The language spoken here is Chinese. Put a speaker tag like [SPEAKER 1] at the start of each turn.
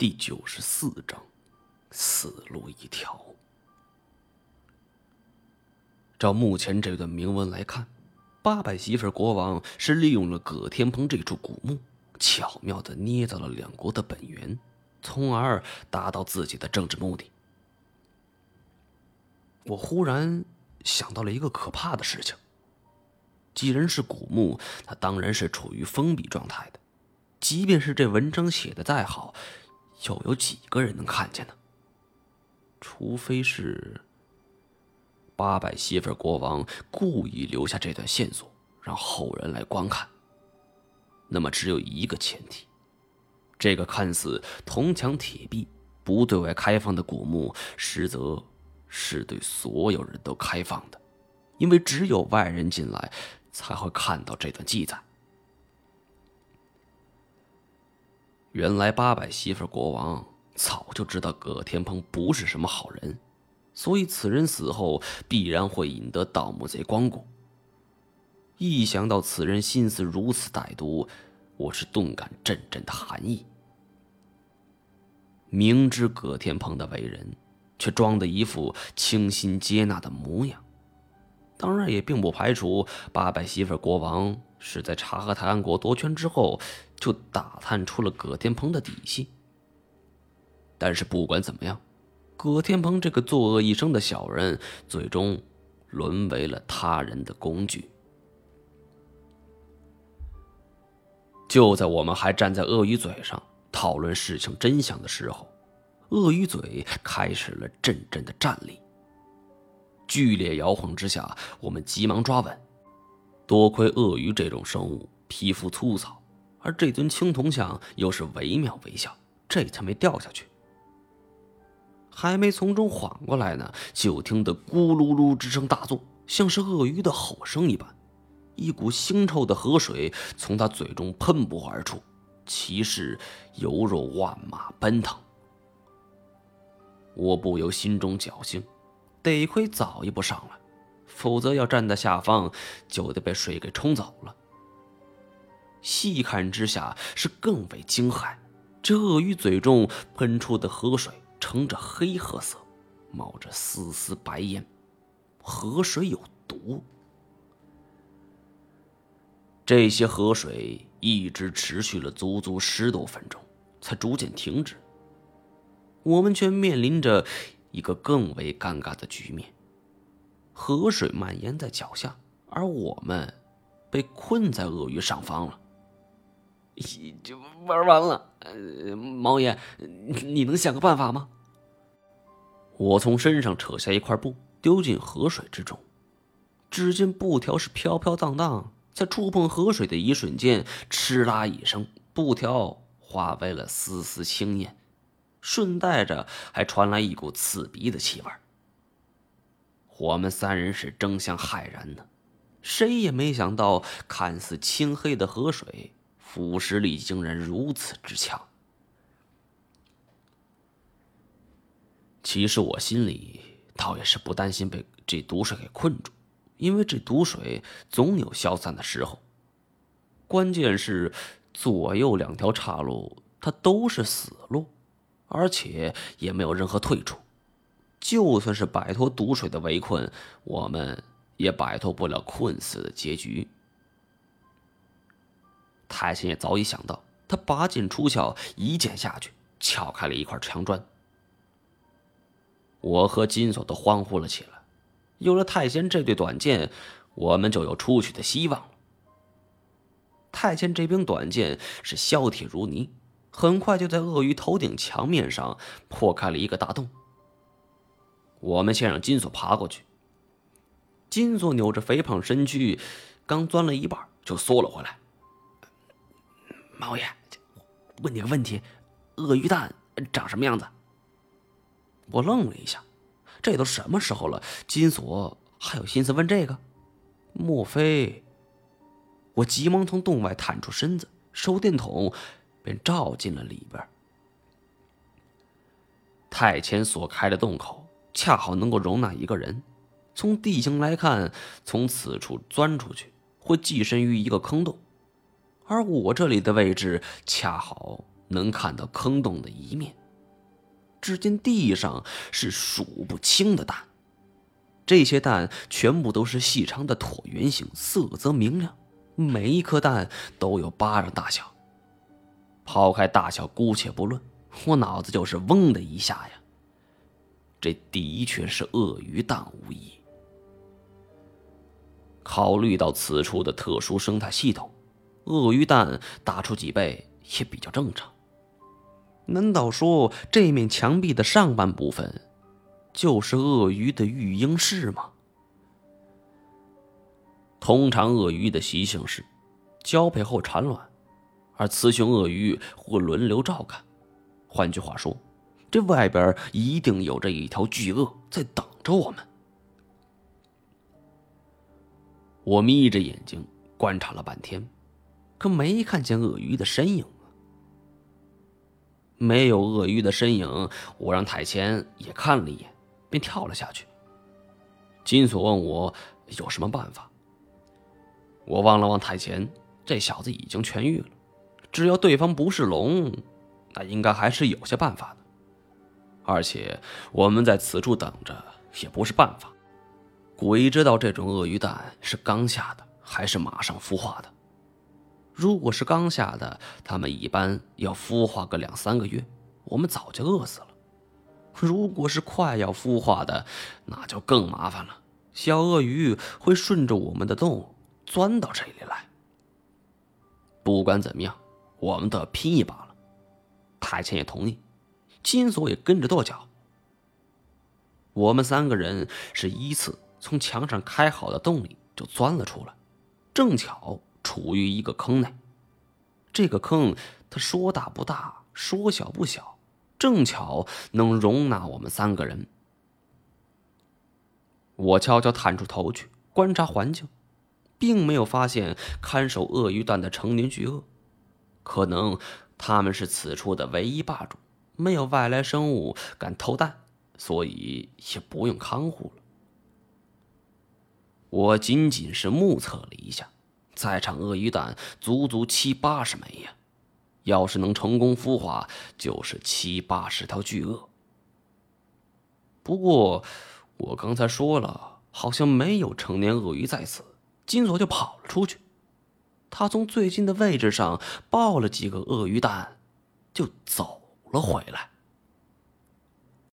[SPEAKER 1] 第九十四章，死路一条。照目前这段铭文来看，八百媳妇国王是利用了葛天鹏这处古墓，巧妙的捏造了两国的本源，从而达到自己的政治目的。我忽然想到了一个可怕的事情：既然是古墓，它当然是处于封闭状态的，即便是这文章写的再好。又有几个人能看见呢？除非是八百媳妇国王故意留下这段线索，让后人来观看。那么只有一个前提：这个看似铜墙铁壁、不对外开放的古墓，实则是对所有人都开放的，因为只有外人进来，才会看到这段记载。原来八百媳妇国王早就知道葛天鹏不是什么好人，所以此人死后必然会引得盗墓贼光顾。一想到此人心思如此歹毒，我是顿感阵阵的寒意。明知葛天鹏的为人，却装的一副倾心接纳的模样，当然也并不排除八百媳妇国王。是在察合台安国夺权之后，就打探出了葛天鹏的底细。但是不管怎么样，葛天鹏这个作恶一生的小人，最终沦为了他人的工具。就在我们还站在鳄鱼嘴上讨论事情真相的时候，鳄鱼嘴开始了阵阵的战栗。剧烈摇晃之下，我们急忙抓稳。多亏鳄鱼这种生物皮肤粗糙，而这尊青铜像又是惟妙惟肖，这才没掉下去。还没从中缓过来呢，就听得咕噜噜之声大作，像是鳄鱼的吼声一般，一股腥臭的河水从他嘴中喷薄而出，其势犹若万马奔腾。我不由心中侥幸，得亏早一步上来。否则要站在下方，就得被水给冲走了。细看之下是更为惊骇，这鳄鱼嘴中喷出的河水呈着黑褐色，冒着丝丝白烟，河水有毒。这些河水一直持续了足足十多分钟，才逐渐停止。我们却面临着一个更为尴尬的局面。河水蔓延在脚下，而我们被困在鳄鱼上方了。就玩完了，呃毛爷，你能想个办法吗？我从身上扯下一块布，丢进河水之中。只见布条是飘飘荡荡，在触碰河水的一瞬间，哧啦一声，布条化为了丝丝青烟，顺带着还传来一股刺鼻的气味。我们三人是争相骇然呢，谁也没想到，看似清黑的河水，腐蚀力竟然如此之强。其实我心里倒也是不担心被这毒水给困住，因为这毒水总有消散的时候。关键是左右两条岔路，它都是死路，而且也没有任何退处。就算是摆脱毒水的围困，我们也摆脱不了困死的结局。太监也早已想到，他拔剑出鞘，一剑下去，撬开了一块墙砖。我和金锁都欢呼了起来，有了太监这对短剑，我们就有出去的希望。太监这柄短剑是削铁如泥，很快就在鳄鱼头顶墙面上破开了一个大洞。我们先让金锁爬过去。金锁扭着肥胖身躯，刚钻了一半就缩了回来。毛爷，问你个问题：鳄鱼蛋长什么样子？我愣了一下，这都什么时候了，金锁还有心思问这个？莫非……我急忙从洞外探出身子，手电筒便照进了里边。太前所开的洞口。恰好能够容纳一个人。从地形来看，从此处钻出去会寄身于一个坑洞，而我这里的位置恰好能看到坑洞的一面。只见地上是数不清的蛋，这些蛋全部都是细长的椭圆形，色泽明亮，每一颗蛋都有巴掌大小。抛开大小姑且不论，我脑子就是嗡的一下呀。这的确是鳄鱼蛋无疑。考虑到此处的特殊生态系统，鳄鱼蛋打出几倍也比较正常。难道说这面墙壁的上半部分就是鳄鱼的育婴室吗？通常鳄鱼的习性是交配后产卵，而雌雄鳄鱼会轮流照看。换句话说，这外边一定有着一条巨鳄在等着我们。我眯着眼睛观察了半天，可没看见鳄鱼的身影。没有鳄鱼的身影，我让太谦也看了一眼，便跳了下去。金锁问我有什么办法，我望了望太谦，这小子已经痊愈了，只要对方不是龙，那应该还是有些办法的。而且我们在此处等着也不是办法，鬼知道这种鳄鱼蛋是刚下的还是马上孵化的。如果是刚下的，他们一般要孵化个两三个月，我们早就饿死了。如果是快要孵化的，那就更麻烦了。小鳄鱼会顺着我们的洞钻到这里来。不管怎么样，我们都要拼一把了。太监也同意，金锁也跟着跺脚。我们三个人是依次从墙上开好的洞里就钻了出来，正巧。处于一个坑内，这个坑它说大不大，说小不小，正巧能容纳我们三个人。我悄悄探出头去观察环境，并没有发现看守鳄鱼蛋的成年巨鳄，可能他们是此处的唯一霸主，没有外来生物敢偷蛋，所以也不用看护了。我仅仅是目测了一下。在场鳄鱼蛋足足七八十枚呀，要是能成功孵化，就是七八十条巨鳄。不过，我刚才说了，好像没有成年鳄鱼在此，金锁就跑了出去。他从最近的位置上抱了几个鳄鱼蛋，就走了回来。